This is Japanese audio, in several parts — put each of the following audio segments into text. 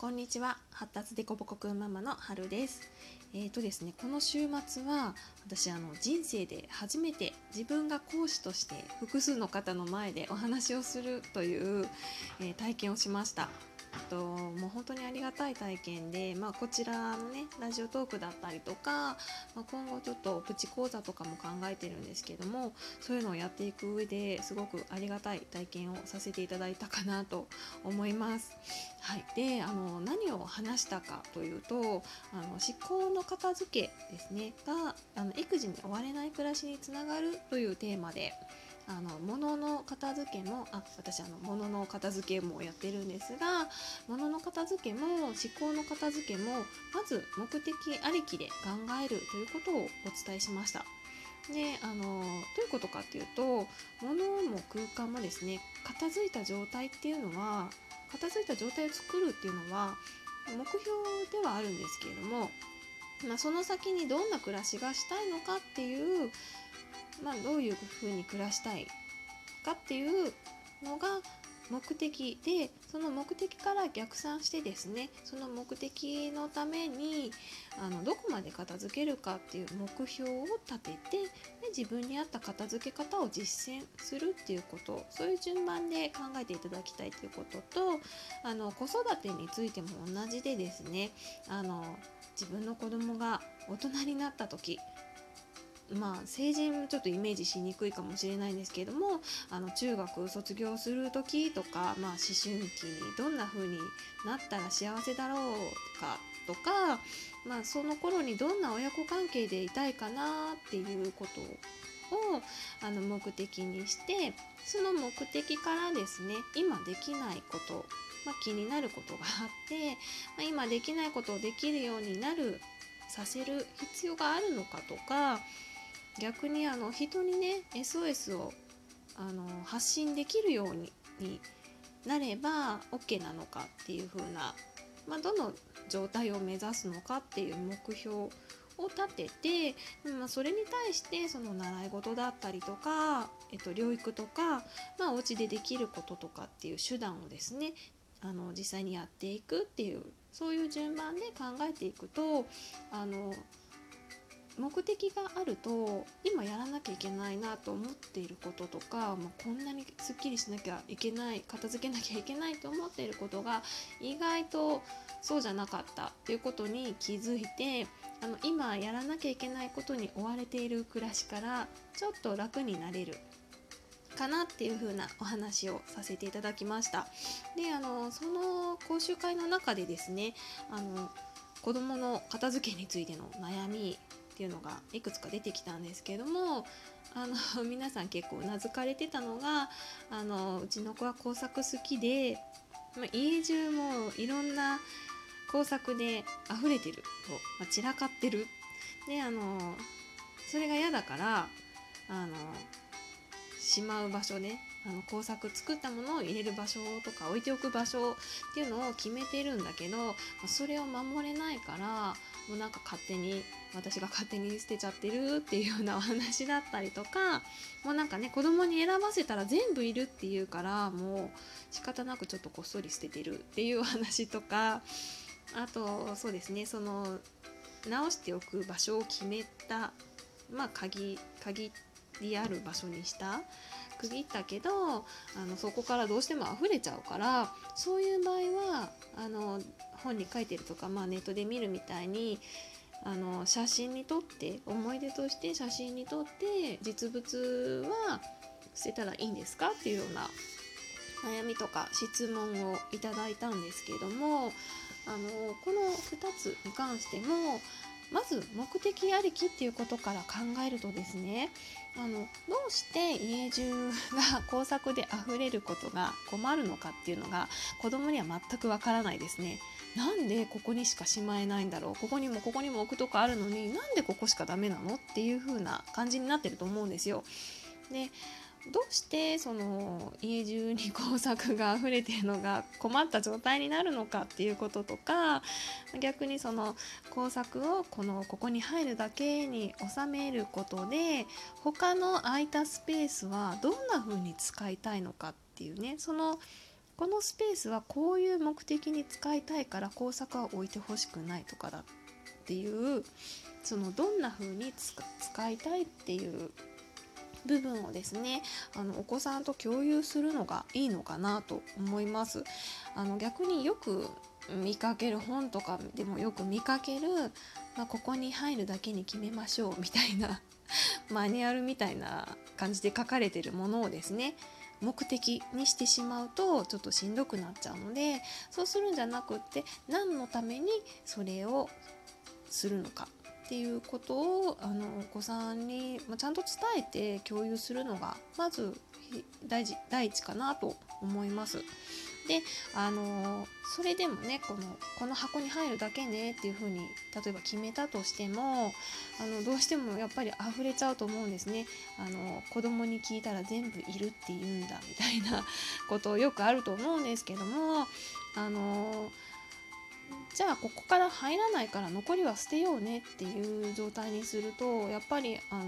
こんにちは。発達でこぼこくんママの春です。えーとですねこの週末は私あの人生で初めて自分が講師として複数の方の前でお話をするという、えー、体験をしました。ともう本当にありがたい体験で、まあ、こちらのねラジオトークだったりとか、まあ、今後ちょっとプチ講座とかも考えてるんですけどもそういうのをやっていく上ですごくありがたい体験をさせていただいたかなと思います。はい、であの何を話したかというとあの思考の片付けですね。があの育児に追われない暮らしにつながるというテーマで。あの物の片付けもあ私あの物の片付けもやってるんですが物の片付けも思考の片付けもまず目的ありきで考えるということをお伝えしました。であのどういうことかっていうと物も空間もですね片付いた状態っていうのは片付いた状態を作るっていうのは目標ではあるんですけれども、まあ、その先にどんな暮らしがしたいのかっていうまあ、どういうふうに暮らしたいかっていうのが目的でその目的から逆算してですねその目的のためにあのどこまで片付けるかっていう目標を立ててで自分に合った片付け方を実践するっていうこと。そういう順番で考えていただきたいということとあの子育てについても同じでですねあの自分の子供が大人になった時まあ、成人ちょっとイメージしにくいかもしれないんですけれどもあの中学卒業する時とか、まあ、思春期にどんな風になったら幸せだろうかとか、まあ、その頃にどんな親子関係でいたいかなっていうことをあの目的にしてその目的からですね今できないこと、まあ、気になることがあって、まあ、今できないことをできるようになるさせる必要があるのかとか逆にあの人にね SOS をあの発信できるようになれば OK なのかっていう風な、まあ、どの状態を目指すのかっていう目標を立てて、まあ、それに対してその習い事だったりとか、えっと、療育とか、まあ、お家でできることとかっていう手段をですねあの実際にやっていくっていうそういう順番で考えていくとあの目的があると今やらなきゃいけないなと思っていることとか、まあ、こんなにすっきりしなきゃいけない片付けなきゃいけないと思っていることが意外とそうじゃなかったっていうことに気づいてあの今やらなきゃいけないことに追われている暮らしからちょっと楽になれるかなっていう風なお話をさせていただきました。であのその講習会の中でですねあの子どもの片付けについての悩みっていうのがいくつか出てきたんですけどもあの 皆さん結構うなずかれてたのがあのうちの子は工作好きで、まあ、家中もいろんな工作で溢れてると、まあ、散らかってる。であのそれが嫌だからあのしまう場所であの工作作ったものを入れる場所とか置いておく場所っていうのを決めてるんだけどそれを守れないからもうなんか勝手に私が勝手に捨てちゃってるっていうようなお話だったりとかもうなんかね子供に選ばせたら全部いるっていうからもう仕方なくちょっとこっそり捨ててるっていうお話とかあとそうですねその直しておく場所を決めたまあ鍵鍵りある場所にした区切ったけどあのそこからどうしても溢れちゃうからそういう場合はあの本に書いてるとか、まあ、ネットで見るみたいにあの写真に撮って思い出として写真に撮って実物は捨てたらいいんですかっていうような悩みとか質問をいただいたんですけどもあのこの2つに関してもまず目的ありきっていうことから考えるとですねあのどうして家中が工作で溢れることが困るのかっていうのが子供には全くわからないですね。なんでここにしかしまえないんだろう？ここにもここにも置くとこあるのになんでここしかダメなの？っていう風な感じになってると思うんですよ。でどうしてその家中に工作が溢れてるのが困った状態になるのかっていうこととか逆にその工作をこのここに入るだけに収めることで他の空いたスペースはどんな風に使いたいのかっていうねそのこのスペースはこういう目的に使いたいから工作は置いてほしくないとかだっていうそのどんな風に使いたいっていう部分をですねあのお子さんと共有するのがいいのかなと思います。あの逆によく見かける本とかでもよく見かける、まあ、ここに入るだけに決めましょうみたいな マニュアルみたいな感じで書かれてるものをですね目的にしてしまうとちょっとしんどくなっちゃうのでそうするんじゃなくって何のためにそれをするのかっていうことをあのお子さんに、まちゃんと伝えて共有するのがまず大事第一かなと思います。であのそれでもねこのこの箱に入るだけねっていう風に例えば決めたとしてもあのどうしてもやっぱり溢れちゃうと思うんですねあの子供に聞いたら全部いるって言うんだみたいなことよくあると思うんですけどもあのじゃあここから入らないから残りは捨てようねっていう状態にするとやっぱりあの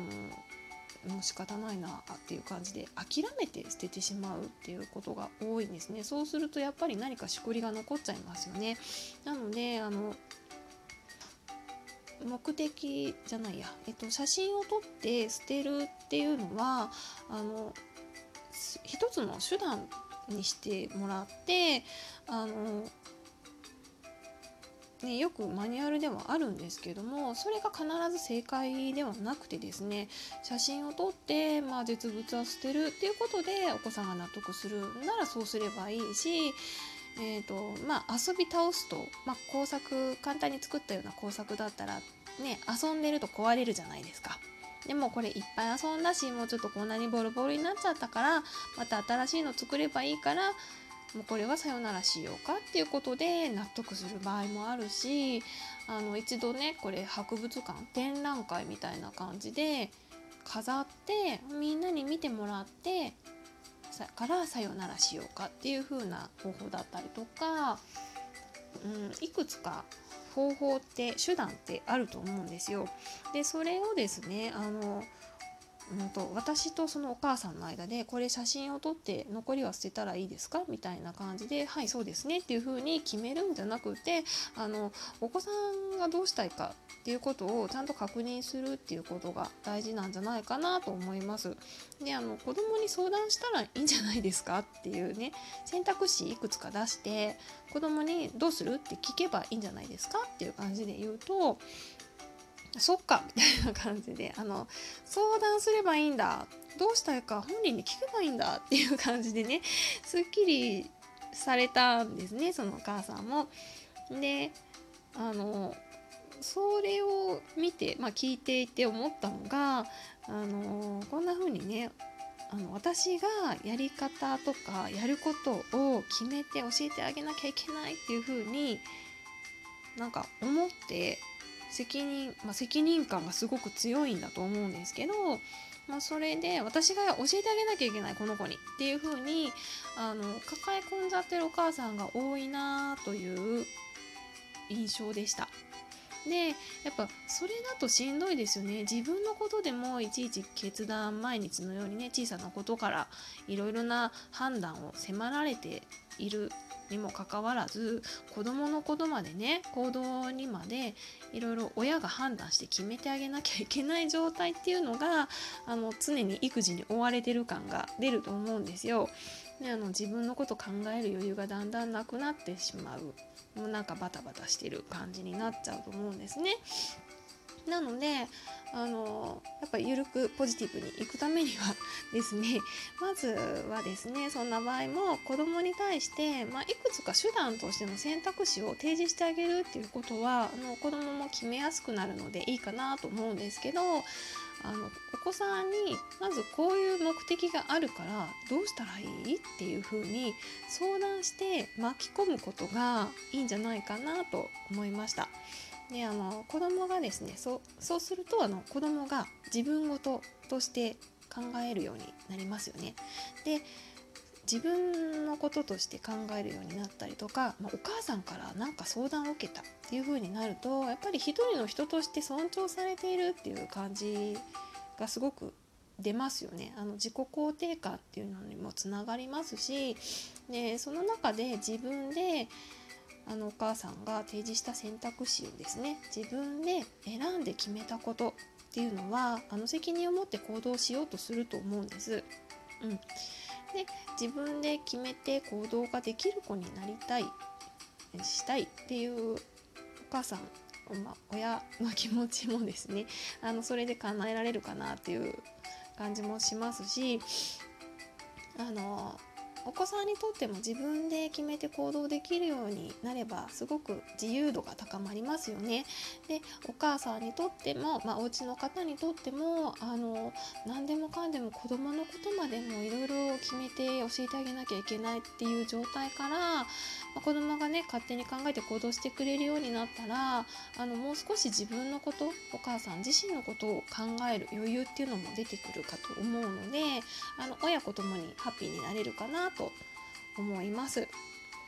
もう仕方ないなっていう感じで諦めて捨ててしまうっていうことが多いんですね。そうするとやっぱり何かしこりが残っちゃいますよね。なのであの目的じゃないや、えっと、写真を撮って捨てるっていうのはあの一つの手段にしてもらってあのね、よくマニュアルではあるんですけどもそれが必ず正解ではなくてですね写真を撮って、まあ、実物は捨てるっていうことでお子さんが納得するならそうすればいいし、えーとまあ、遊び倒すと、まあ、工作簡単に作ったような工作だったら、ね、遊んでると壊れるじゃないですか。でもこれいっぱい遊んだしもうちょっとこんなにボロボロになっちゃったからまた新しいの作ればいいからもうこれはさよならしようかっていうことで納得する場合もあるしあの一度ねこれ博物館展覧会みたいな感じで飾ってみんなに見てもらってさからさよならしようかっていう風な方法だったりとか、うん、いくつか方法って手段ってあると思うんですよ。でそれをですねあのうんと、私とそのお母さんの間でこれ写真を撮って残りは捨てたらいいですか？みたいな感じではいそうですねっていう風に決めるんじゃなくてあのお子さんがどうしたいかっていうことをちゃんと確認するっていうことが大事なんじゃないかなと思います。であの子供に相談したらいいんじゃないですかっていうね選択肢いくつか出して子供にどうする？って聞けばいいんじゃないですか？っていう感じで言うとそっかみたいな感じであの相談すればいいんだどうしたいか本人に聞けばいいんだっていう感じでねすっきりされたんですねそのお母さんも。であのそれを見て、まあ、聞いていて思ったのがあのこんな風にねあの私がやり方とかやることを決めて教えてあげなきゃいけないっていう風になんか思って責任、まあ、責任感がすごく強いんだと思うんですけど、まあ、それで私が教えてあげなきゃいけないこの子にっていう風にあの抱え込んじゃってるお母さんが多いなという印象でした。でやっぱそれだとしんどいですよね自分のことでもいちいち決断毎日のようにね小さなことからいろいろな判断を迫られているにもかかわらず子どものことまでね行動にまでいろいろ親が判断して決めてあげなきゃいけない状態っていうのがあの常に育児に追われてる感が出ると思うんですよ。であの自分のこと考える余裕がだんだんなくなってしまうもうなんかバタバタしてる感じになっちゃうと思うんですね。なのであのやっぱり緩くポジティブにいくためには ですねまずはですねそんな場合も子どもに対して、まあ、いくつか手段としての選択肢を提示してあげるっていうことはあの子どもも決めやすくなるのでいいかなと思うんですけどあのお子さんにまずこういう目的があるからどうしたらいい？っていうふうに相談して巻き込むことがいいんじゃないかなと思いました。であの子供がですねそうそうするとあの子供が自分ごととして考えるようになりますよね。で自分のこととして考えるようになったりとか、まあ、お母さんから何か相談を受けたっていう風になるとやっぱり一人の人として尊重されているっていう感じがすごく出ますよねあの自己肯定感っていうのにもつながりますしでその中で自分であのお母さんが提示した選択肢をですね自分で選んで決めたことっていうのはあの責任を持って行動しようとすると思うんです。うん、で自分で決めて行動ができる子になりたいしたいっていうお母さんまあ、親の気持ちもですね あのそれで叶えられるかなっていう感じもしますしあのお子さんにとっても自分で決めて行動できるようになればすごく自由度が高まりますよね。でお母さんにとっても、まあ、お家の方にとってもあの何でもかんでも子どものことまでもいろいろ決めて教えてあげなきゃいけないっていう状態から、まあ、子どもがね勝手に考えて行動してくれるようになったらあのもう少し自分のことお母さん自身のことを考える余裕っていうのも出てくるかと思うのであの親子ともにハッピーになれるかなと思います。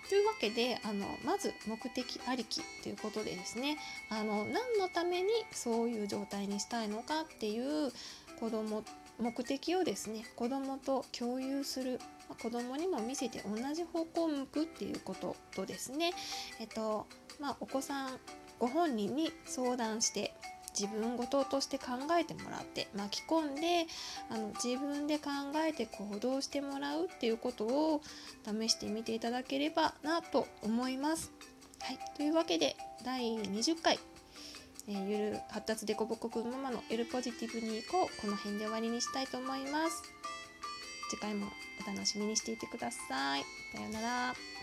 というわけであのまず目的ありきということでですねあの何のためにそういう状態にしたいのかっていう子供目的をですね子供と共有する子供にも見せて同じ方向を向くっていうこととですねえっとまあお子さんご本人に相談して自分事ととして考えてもらって巻き込んであの自分で考えて行動してもらうっていうことを試してみていただければなと思います。はい、というわけで第20回え、ゆる発達でこぼこくんママのゆるポジティブにいこう。この辺で終わりにしたいと思います。次回もお楽しみにしていてください。さようなら。